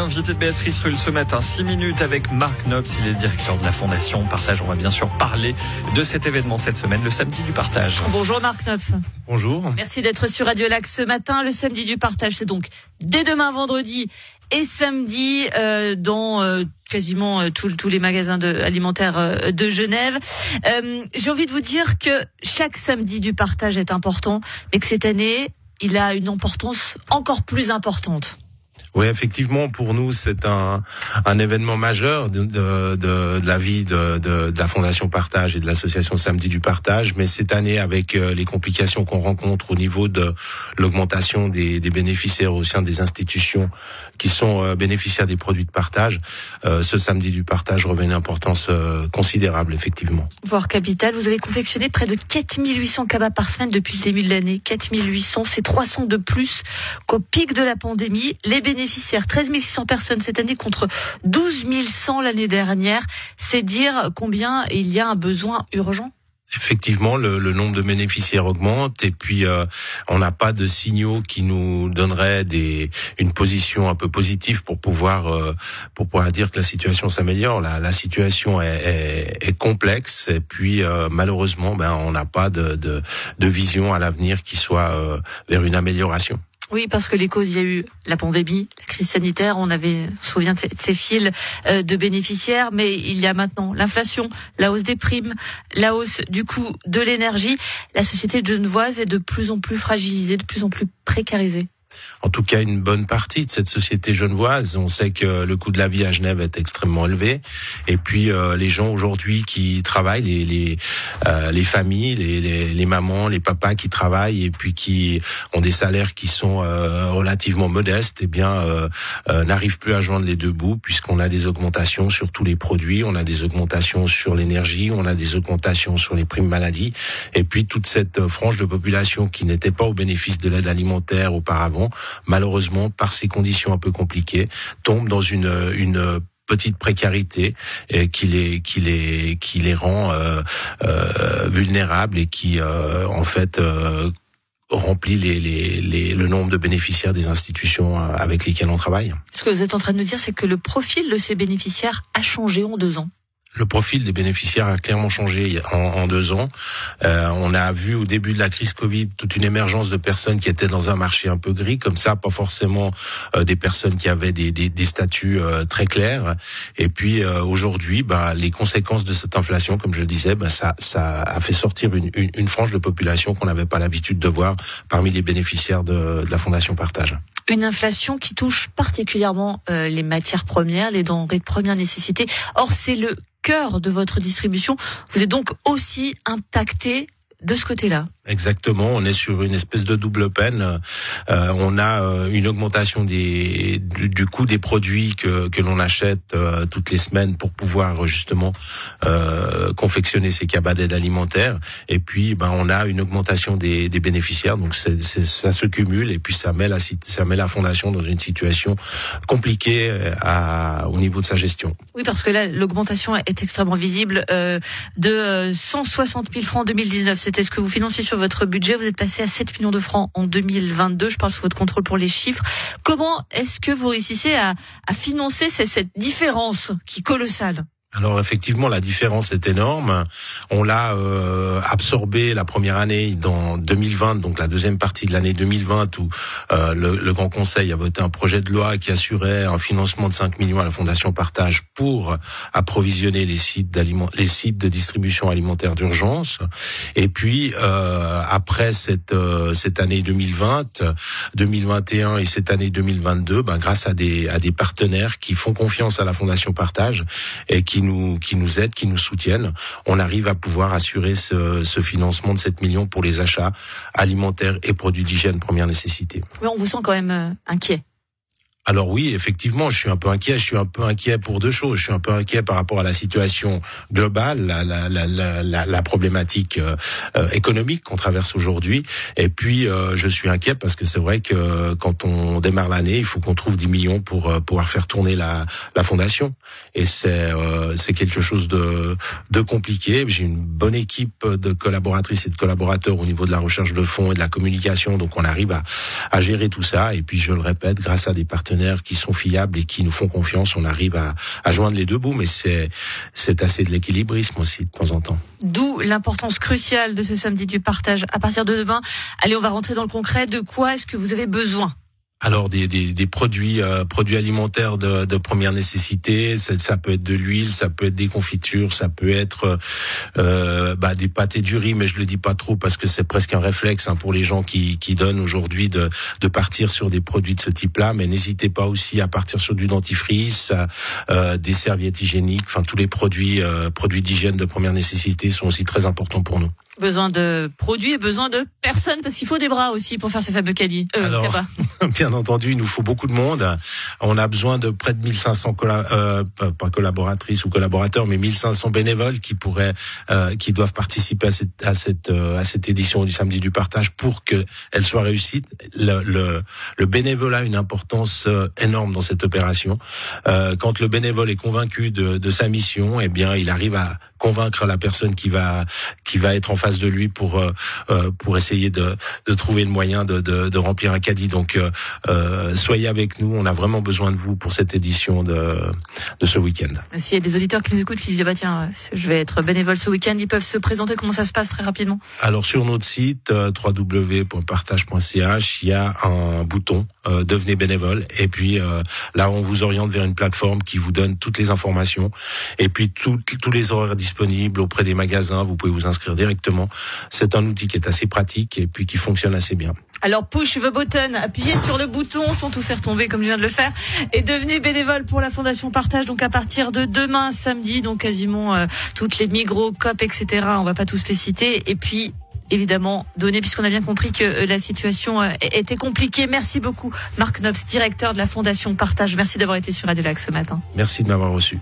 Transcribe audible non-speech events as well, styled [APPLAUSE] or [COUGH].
L'invité de Béatrice Rulle ce matin, 6 minutes avec Marc Nobs, il est directeur de la Fondation Partage. On va bien sûr parler de cet événement cette semaine, le samedi du partage. Bonjour Marc Nobs. Bonjour. Merci d'être sur Radio Lac ce matin. Le samedi du partage, c'est donc dès demain vendredi et samedi euh, dans euh, quasiment euh, tous les magasins de, alimentaires euh, de Genève. Euh, J'ai envie de vous dire que chaque samedi du partage est important, mais que cette année, il a une importance encore plus importante. Oui, effectivement, pour nous, c'est un, un événement majeur de, de, de, la vie de, de, la Fondation Partage et de l'association Samedi du Partage. Mais cette année, avec euh, les complications qu'on rencontre au niveau de l'augmentation des, des, bénéficiaires au sein des institutions qui sont euh, bénéficiaires des produits de partage, euh, ce Samedi du Partage revêt une importance considérable, effectivement. Voire capital, vous avez confectionné près de 4800 cabas par semaine depuis le début de l'année. 4800, c'est 300 de plus qu'au pic de la pandémie. Bénéficiaires bénéficiaires, 13 600 personnes cette année contre 12 100 l'année dernière. C'est dire combien il y a un besoin urgent? Effectivement, le, le, nombre de bénéficiaires augmente et puis euh, on n'a pas de signaux qui nous donneraient des, une position un peu positive pour pouvoir euh, pour pouvoir dire que la situation s'améliore. La, la situation est, est, est, complexe et puis euh, malheureusement, ben on n'a pas de, de, de, vision à l'avenir qui soit vers une amélioration. Oui, parce que les causes, il y a eu la pandémie, la crise sanitaire, on avait, on se souvient de ces fils euh, de bénéficiaires, mais il y a maintenant l'inflation, la hausse des primes, la hausse du coût de l'énergie. La société genevoise est de plus en plus fragilisée, de plus en plus précarisée en tout cas une bonne partie de cette société genevoise. On sait que le coût de la vie à Genève est extrêmement élevé. Et puis euh, les gens aujourd'hui qui travaillent, les les, euh, les familles, les, les, les, mamans, les papas qui travaillent et puis qui ont des salaires qui sont euh, relativement modestes, eh bien n'arrivent plus à joindre les deux bouts puisqu'on a des augmentations sur tous les produits, on a des augmentations sur l'énergie, on a des augmentations sur les primes maladie. Et puis toute cette frange de population qui n'était pas au bénéfice de l'aide alimentaire auparavant malheureusement, par ces conditions un peu compliquées, tombe dans une, une petite précarité et qui les qui les qui les rend euh, euh, vulnérables et qui euh, en fait remplit les, les, les, le nombre de bénéficiaires des institutions avec lesquelles on travaille. Ce que vous êtes en train de nous dire, c'est que le profil de ces bénéficiaires a changé en deux ans le profil des bénéficiaires a clairement changé en, deux ans. Euh, on a vu au début de la crise Covid toute une émergence de personnes qui étaient dans un marché un peu gris, comme ça, pas forcément euh, des personnes qui avaient des, des, des statuts euh, très clairs. Et puis euh, aujourd'hui, bah, les conséquences de cette inflation, comme je le disais, bah, ça, ça a fait sortir une, une, une frange de population qu'on n'avait pas l'habitude de voir parmi les bénéficiaires de, de la Fondation Partage une inflation qui touche particulièrement euh, les matières premières, les denrées de première nécessité. Or, c'est le cœur de votre distribution. Vous êtes donc aussi impacté de ce côté-là. Exactement, on est sur une espèce de double peine. Euh, on a euh, une augmentation des, du, coût des produits que, que l'on achète euh, toutes les semaines pour pouvoir justement euh, confectionner ces cabas d'aide alimentaire. Et puis, ben, on a une augmentation des, des bénéficiaires. Donc, c'est, ça se cumule et puis ça met la ça met la fondation dans une situation compliquée à, au niveau de sa gestion. Oui, parce que là, l'augmentation est extrêmement visible. de 160 000 francs en 2019, c'était ce que vous financiez sur votre budget. Vous êtes passé à 7 millions de francs en 2022. Je parle sous votre contrôle pour les chiffres. Comment est-ce que vous réussissez à, à financer cette différence qui est colossale? Alors effectivement, la différence est énorme. On l'a euh, absorbé la première année dans 2020, donc la deuxième partie de l'année 2020, où euh, le, Grand Conseil a voté un projet de loi qui assurait un financement de 5 millions à la Fondation Partage pour approvisionner les sites les sites de distribution alimentaire d'urgence. Et puis euh, après cette cette année 2020, 2021 et cette année 2022, ben, grâce à des à des partenaires qui font confiance à la Fondation Partage et qui nous qui nous aident, qui nous soutiennent, on arrive à pouvoir assurer ce, ce financement de 7 millions pour les achats alimentaires et produits d'hygiène première nécessité. Oui, on vous sent quand même euh, inquiet. Alors oui, effectivement, je suis un peu inquiet. Je suis un peu inquiet pour deux choses. Je suis un peu inquiet par rapport à la situation globale, la, la, la, la, problématique euh, euh, économique qu'on traverse aujourd'hui. Et puis, euh, je suis inquiet parce que c'est vrai que quand on démarre l'année, il faut qu'on trouve 10 millions pour pouvoir faire tourner la, la fondation. Et c'est c'est quelque chose de, de compliqué. J'ai une bonne équipe de collaboratrices et de collaborateurs au niveau de la recherche de fonds et de la communication. Donc, on arrive à, à gérer tout ça. Et puis, je le répète, grâce à des partenaires qui sont fiables et qui nous font confiance, on arrive à, à joindre les deux bouts, mais c'est c'est assez de l'équilibrisme aussi de temps en temps. D'où l'importance cruciale de ce samedi du partage. À partir de demain, allez, on va rentrer dans le concret. De quoi est-ce que vous avez besoin? Alors des, produits euh, produits alimentaires de, première nécessité, ça, peut être de l'huile, ça peut être des confitures, ça peut être euh, bah, des pâtes et du riz, mais je le dis pas trop parce que c'est presque un réflexe hein, pour les gens qui, qui donnent aujourd'hui de, de partir sur des produits de ce type-là. Mais n'hésitez pas aussi à partir sur du dentifrice, euh, des serviettes hygiéniques, enfin tous les produits euh, produits d'hygiène de première nécessité sont aussi très importants pour nous besoin de produits et besoin de personnes parce qu'il faut des bras aussi pour faire ces fameux caddies. Euh, Alors, [LAUGHS] bien entendu, il nous faut beaucoup de monde. On a besoin de près de 1500 euh, pas collaboratrices ou collaborateurs, mais 1500 bénévoles qui pourraient, euh, qui doivent participer à cette à cette euh, à cette édition du samedi du partage pour que elle soit réussite. Le, le, le bénévolat a une importance euh, énorme dans cette opération. Euh, quand le bénévole est convaincu de, de sa mission, eh bien, il arrive à convaincre la personne qui va qui va être en face de lui pour euh, euh, pour essayer de, de trouver le moyen de, de, de remplir un caddie. Donc euh, soyez avec nous, on a vraiment besoin de vous pour cette édition de de ce week-end. S'il y a des auditeurs qui nous écoutent qui disent bah tiens je vais être bénévole ce week-end, ils peuvent se présenter. Comment ça se passe très rapidement? Alors sur notre site www.partage.ch, il y a un bouton devenez bénévole et puis là on vous oriente vers une plateforme qui vous donne toutes les informations et puis tous les horaires disponible auprès des magasins. Vous pouvez vous inscrire directement. C'est un outil qui est assez pratique et puis qui fonctionne assez bien. Alors push the button, appuyez sur le bouton sans tout faire tomber comme je viens de le faire et devenez bénévole pour la Fondation Partage. Donc à partir de demain samedi, donc quasiment euh, toutes les Migros, COP, etc. On va pas tous les citer. Et puis évidemment donner puisqu'on a bien compris que euh, la situation euh, était compliquée. Merci beaucoup Marc Nobs, directeur de la Fondation Partage. Merci d'avoir été sur Radio ce matin. Merci de m'avoir reçu.